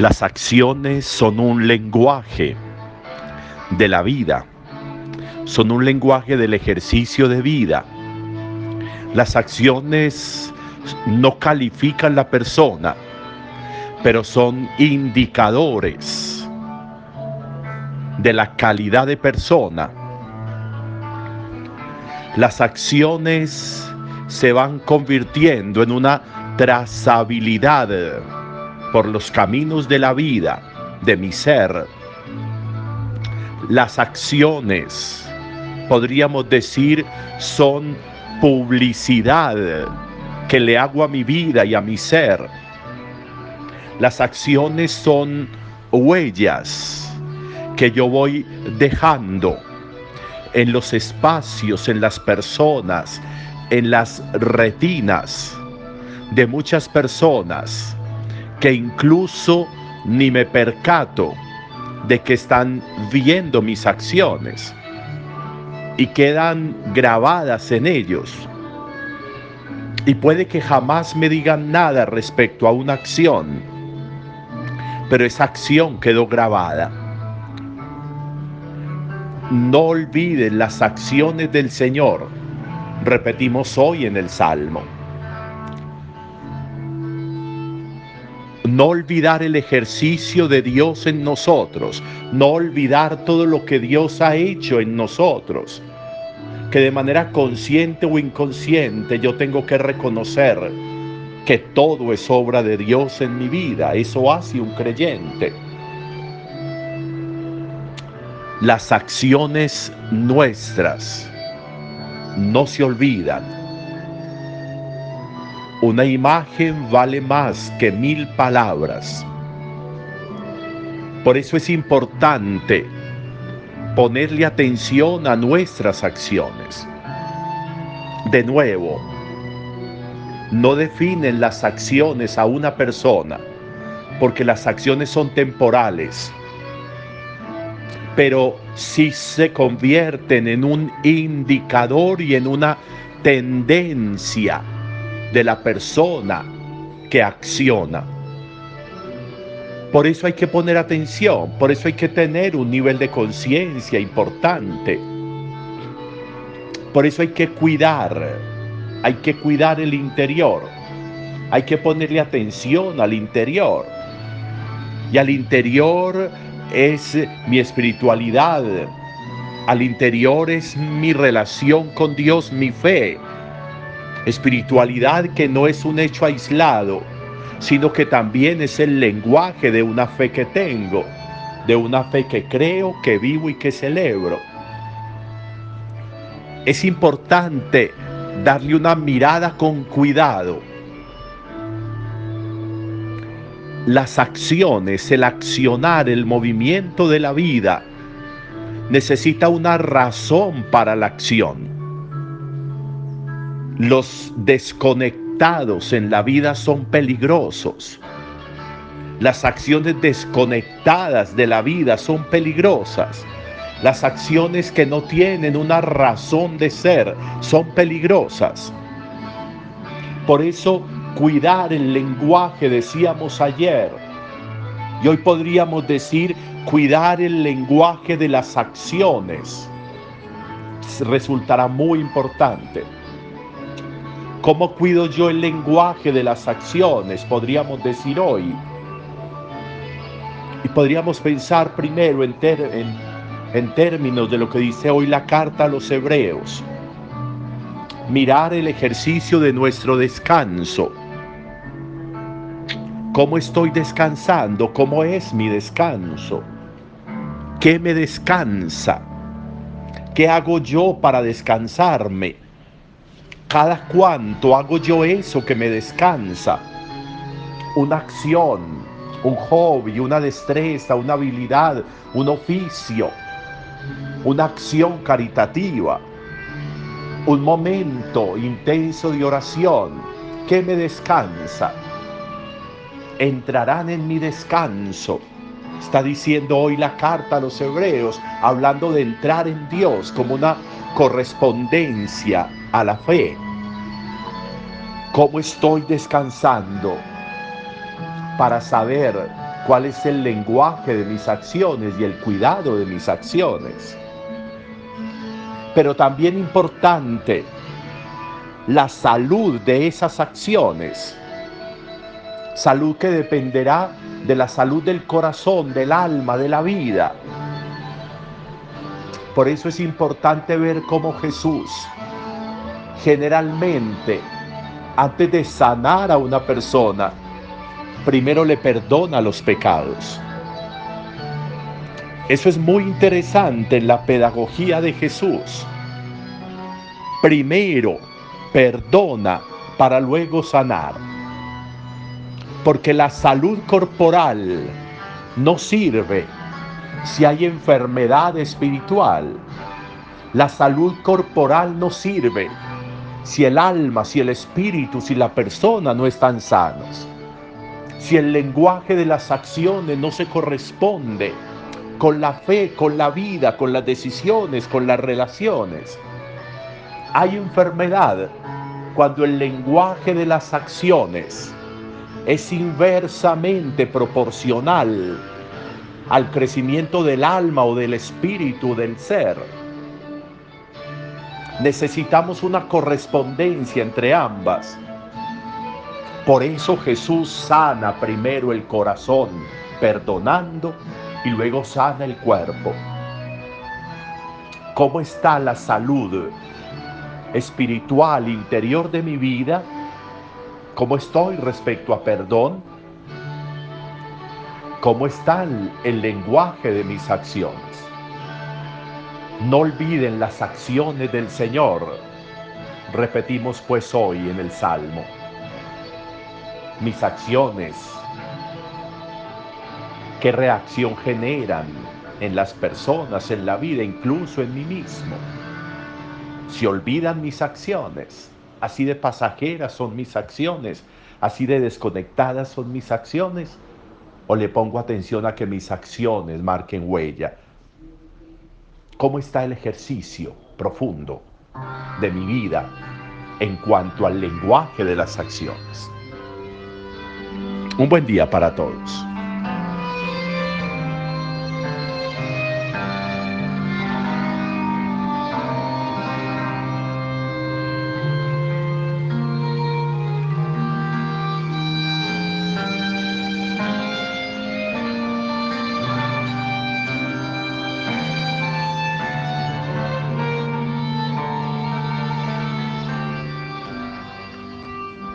Las acciones son un lenguaje de la vida, son un lenguaje del ejercicio de vida. Las acciones no califican la persona, pero son indicadores de la calidad de persona. Las acciones se van convirtiendo en una trazabilidad por los caminos de la vida, de mi ser. Las acciones, podríamos decir, son publicidad que le hago a mi vida y a mi ser. Las acciones son huellas que yo voy dejando en los espacios, en las personas, en las retinas de muchas personas que incluso ni me percato de que están viendo mis acciones y quedan grabadas en ellos. Y puede que jamás me digan nada respecto a una acción, pero esa acción quedó grabada. No olviden las acciones del Señor, repetimos hoy en el Salmo. No olvidar el ejercicio de Dios en nosotros, no olvidar todo lo que Dios ha hecho en nosotros, que de manera consciente o inconsciente yo tengo que reconocer que todo es obra de Dios en mi vida, eso hace un creyente. Las acciones nuestras no se olvidan una imagen vale más que mil palabras. Por eso es importante ponerle atención a nuestras acciones. De nuevo, no definen las acciones a una persona, porque las acciones son temporales, pero si se convierten en un indicador y en una tendencia de la persona que acciona. Por eso hay que poner atención, por eso hay que tener un nivel de conciencia importante. Por eso hay que cuidar, hay que cuidar el interior, hay que ponerle atención al interior. Y al interior es mi espiritualidad, al interior es mi relación con Dios, mi fe, Espiritualidad que no es un hecho aislado, sino que también es el lenguaje de una fe que tengo, de una fe que creo, que vivo y que celebro. Es importante darle una mirada con cuidado. Las acciones, el accionar, el movimiento de la vida necesita una razón para la acción. Los desconectados en la vida son peligrosos. Las acciones desconectadas de la vida son peligrosas. Las acciones que no tienen una razón de ser son peligrosas. Por eso, cuidar el lenguaje, decíamos ayer, y hoy podríamos decir cuidar el lenguaje de las acciones, resultará muy importante. ¿Cómo cuido yo el lenguaje de las acciones? Podríamos decir hoy. Y podríamos pensar primero en, términos de lo que dice hoy la carta a los hebreos. Mirar el ejercicio de nuestro descanso. ¿Cómo estoy descansando? ¿Cómo es mi descanso? ¿Qué me descansa? ¿Qué hago yo para descansarme? Cada cuanto hago yo eso que me descansa. Una acción, un hobby, una destreza, una habilidad, un oficio, una acción caritativa, un momento intenso de oración que me descansa. Entrarán en mi descanso. Está diciendo hoy la carta a los hebreos, hablando de entrar en Dios como una correspondencia a la fe. ¿Cómo estoy descansando para saber cuál es el lenguaje de mis acciones y el cuidado de mis acciones. Pero también importante, la salud de esas acciones. Salud que dependerá de la salud del corazón, del alma, de la vida. Por eso es importante ver cómo Jesús generalmente, antes de sanar a una persona, primero le perdona los pecados. Eso es muy interesante en la pedagogía de Jesús. Primero perdona para luego sanar. Porque la salud corporal no sirve si hay enfermedad espiritual. La salud corporal no sirve si el alma, si el espíritu, si la persona no están sanos si el lenguaje de las acciones no se corresponde con la fe, con la vida, con las decisiones, con las relaciones. Hay enfermedad cuando el lenguaje de las acciones es inversamente proporcional al crecimiento del alma o del espíritu del ser. Necesitamos una correspondencia entre ambas por eso Jesús sana primero el corazón, perdonando, y luego sana el cuerpo. ¿Cómo está la salud espiritual interior de mi vida? ¿Cómo estoy respecto a perdón? ¿Cómo está el, lenguaje de mis acciones? No olviden las acciones del Señor. Repetimos pues hoy en el Salmo mis acciones, qué reacción generan en las personas, en la vida, incluso en mí mismo. Si olvidan mis acciones, así de pasajeras son mis acciones, así de desconectadas son mis acciones, o le pongo atención a que mis acciones marquen huella. ¿Cómo está el ejercicio profundo de mi vida en cuanto al lenguaje de las acciones? Un buen día para todos.